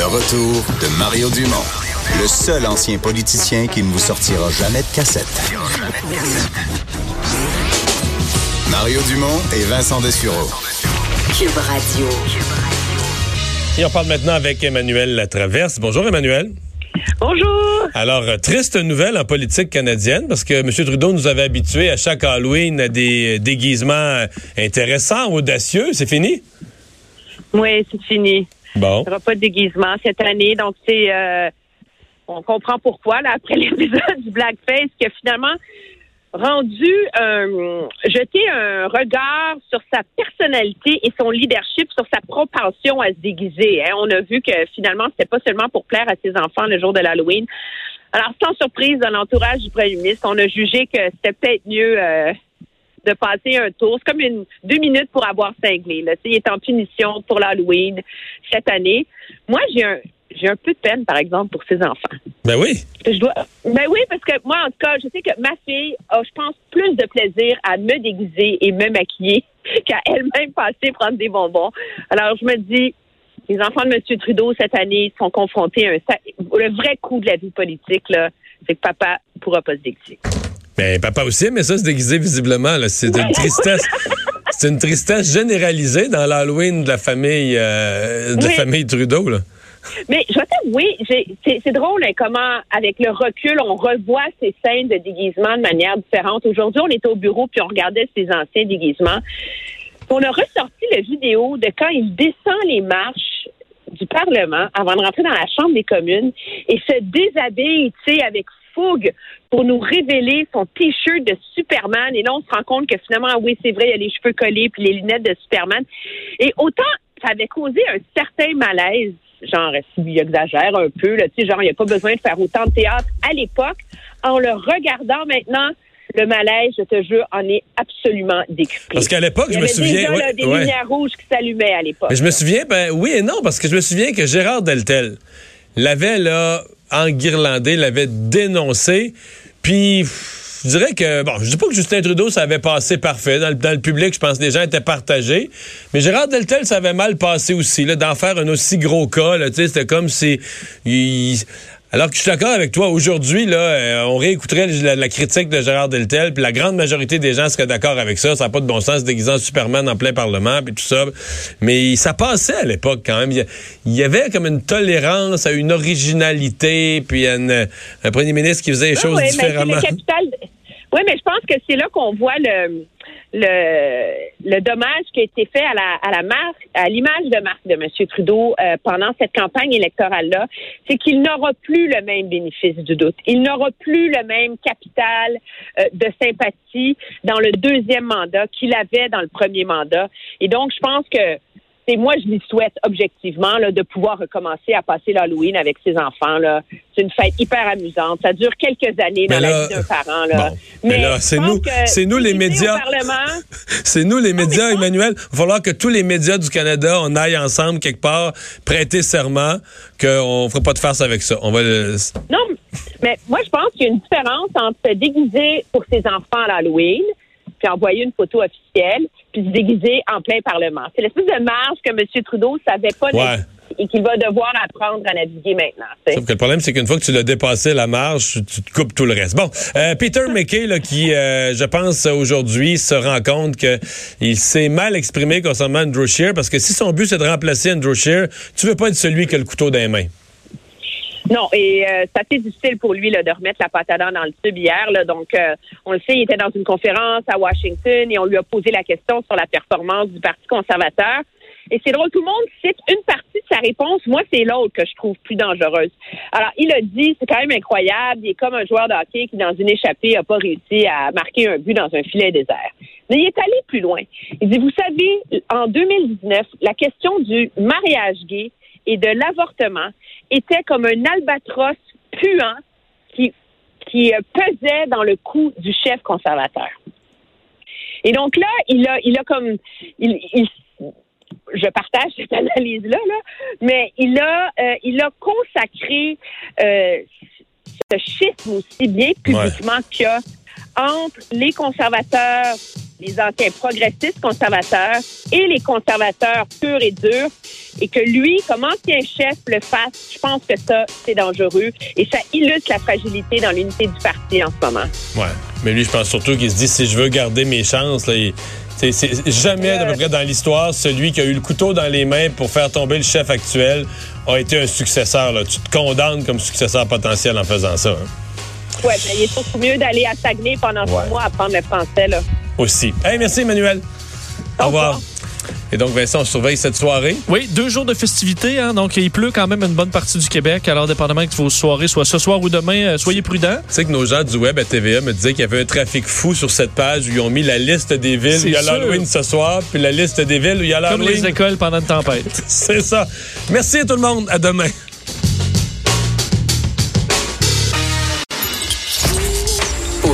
Le retour de Mario Dumont, le seul ancien politicien qui ne vous sortira jamais de cassette. Mario Dumont et Vincent Dessureau. Cube Radio. Et on parle maintenant avec Emmanuel Latraverse. Bonjour Emmanuel. Bonjour. Alors, euh, triste nouvelle en politique canadienne parce que M. Trudeau nous avait habitués à chaque Halloween à des déguisements intéressants, audacieux. C'est fini? Oui, c'est fini. Il n'y aura pas de déguisement cette année. Donc, c'est. Euh, on comprend pourquoi, là, après l'épisode du Blackface, que finalement, rendu euh, jeter un regard sur sa personnalité et son leadership, sur sa propension à se déguiser. Hein. On a vu que finalement, c'était pas seulement pour plaire à ses enfants le jour de l'Halloween. Alors, sans surprise, dans l'entourage du premier ministre, on a jugé que c'était peut-être mieux euh, de passer un tour. C'est comme une deux minutes pour avoir cinglé. Là. Il est en punition pour l'Halloween cette année. Moi, j'ai un j'ai un peu de peine, par exemple, pour ses enfants. Ben oui. Je dois. Ben oui, parce que moi, en tout cas, je sais que ma fille a, je pense, plus de plaisir à me déguiser et me maquiller qu'à elle-même passer prendre des bonbons. Alors, je me dis, les enfants de M. Trudeau cette année sont confrontés à un. Le vrai coup de la vie politique, là, c'est que papa ne pourra pas se déguiser. Ben, papa aussi, mais ça, se déguiser visiblement, c'est une tristesse. c'est une tristesse généralisée dans l'Halloween de la famille, euh, de la famille Trudeau, là. Mais je t'avouer, c'est drôle hein, comment, avec le recul, on revoit ces scènes de déguisement de manière différente. Aujourd'hui, on était au bureau puis on regardait ces anciens déguisements. On a ressorti la vidéo de quand il descend les marches du Parlement avant de rentrer dans la Chambre des communes et se déshabille, tu sais, avec fougue pour nous révéler son t-shirt de Superman. Et là, on se rend compte que finalement, oui, c'est vrai, il y a les cheveux collés puis les lunettes de Superman. Et autant ça avait causé un certain malaise genre, s'il exagère un peu, là, tu sais, genre, il n'y a pas besoin de faire autant de théâtre à l'époque. En le regardant maintenant, le malaise, je te jure, en est absolument décuplé. Parce qu'à l'époque, je me souviens. Déjà, des lumières rouges qui s'allumaient à l'époque. Je me souviens, ben oui et non, parce que je me souviens que Gérard Deltel l'avait, là, enguirlandé, l'avait dénoncé, puis je dirais que, bon, je dis pas que Justin Trudeau, ça avait passé parfait. Dans le, public, je pense que les gens étaient partagés. Mais Gérard Deltel, ça avait mal passé aussi, là, d'en faire un aussi gros cas, là, tu sais, c'était comme si... alors que je suis d'accord avec toi, aujourd'hui, là, euh, on réécouterait la, critique de Gérard Deltel, puis la grande majorité des gens seraient d'accord avec ça. Ça n'a pas de bon sens déguisant Superman en plein Parlement, puis tout ça. Mais ça passait à l'époque quand même. Il y avait comme une tolérance à une originalité, puis un premier ministre qui faisait les choses différemment. Oui, mais je pense que c'est là qu'on voit le, le, le dommage qui a été fait à la, à la marque, à l'image de marque de M. Trudeau euh, pendant cette campagne électorale-là, c'est qu'il n'aura plus le même bénéfice du doute. Il n'aura plus le même capital euh, de sympathie dans le deuxième mandat qu'il avait dans le premier mandat. Et donc, je pense que c'est moi, je lui souhaite objectivement là, de pouvoir recommencer à passer l'Halloween avec ses enfants. Là. C'est une fête hyper amusante. Ça dure quelques années dans la vie d'un parent. Là. mais, là, c'est nous, c'est nous les médias. c'est nous les médias, Emmanuel. Il va falloir que tous les médias du Canada, on aille ensemble quelque part, prêter serment qu'on ne fera pas de farce avec ça. On va. Non, mais moi, je pense qu'il y a une différence entre se déguiser pour ses enfants à l'Halloween puis envoyer une photo officielle, puis se déguiser en plein Parlement. C'est l'espèce de marge que M. Trudeau savait pas et qu'il va devoir apprendre à naviguer maintenant. Sauf que le problème, c'est qu'une fois que tu l'as dépassé la marge, tu te coupes tout le reste. Bon, euh, Peter McKay, là, qui, euh, je pense, aujourd'hui, se rend compte qu'il s'est mal exprimé concernant Andrew Scheer, parce que si son but, c'est de remplacer Andrew Scheer, tu veux pas être celui qui a le couteau dans les mains. Non, et euh, c'est assez difficile pour lui là, de remettre la patate dans le tube hier. Là, donc, euh, on le sait, il était dans une conférence à Washington et on lui a posé la question sur la performance du Parti conservateur. Et c'est drôle, tout le monde cite une partie de sa réponse. Moi, c'est l'autre que je trouve plus dangereuse. Alors, il a dit, c'est quand même incroyable, il est comme un joueur de hockey qui, dans une échappée, n'a pas réussi à marquer un but dans un filet désert. Mais il est allé plus loin. Il dit, vous savez, en 2019, la question du mariage gay et de l'avortement était comme un albatros puant qui, qui pesait dans le cou du chef conservateur. Et donc là, il a, il a comme, il, je partage cette analyse-là, là, mais il a, euh, il a consacré euh, ce schisme aussi bien publiquement qu'il y a entre les conservateurs, les anciens progressistes conservateurs et les conservateurs purs et durs, et que lui, comme ancien chef, le fasse, je pense que ça, c'est dangereux, et ça illustre la fragilité dans l'unité du parti en ce moment. Ouais, mais lui, je pense surtout qu'il se dit, si je veux garder mes chances, jamais, à peu près dans l'histoire, celui qui a eu le couteau dans les mains pour faire tomber le chef actuel a été un successeur. Tu te condamnes comme successeur potentiel en faisant ça. Hein. Oui, mais il est surtout mieux d'aller à Saguenay pendant six mois à apprendre le français. Là. Aussi. Hey, merci, Emmanuel. Au revoir. Et donc, Vincent, on surveille cette soirée. Oui, deux jours de festivités. Hein, donc, il pleut quand même une bonne partie du Québec. Alors, dépendamment que vos soirées soient ce soir ou demain, euh, soyez prudents. Tu sais que nos gens du web à TVA me disaient qu'il y avait un trafic fou sur cette page où ils ont mis la liste des villes où il y a l'Halloween ce soir, puis la liste des villes où il y a l'Halloween. Comme les écoles pendant une tempête. C'est ça. Merci à tout le monde. À demain.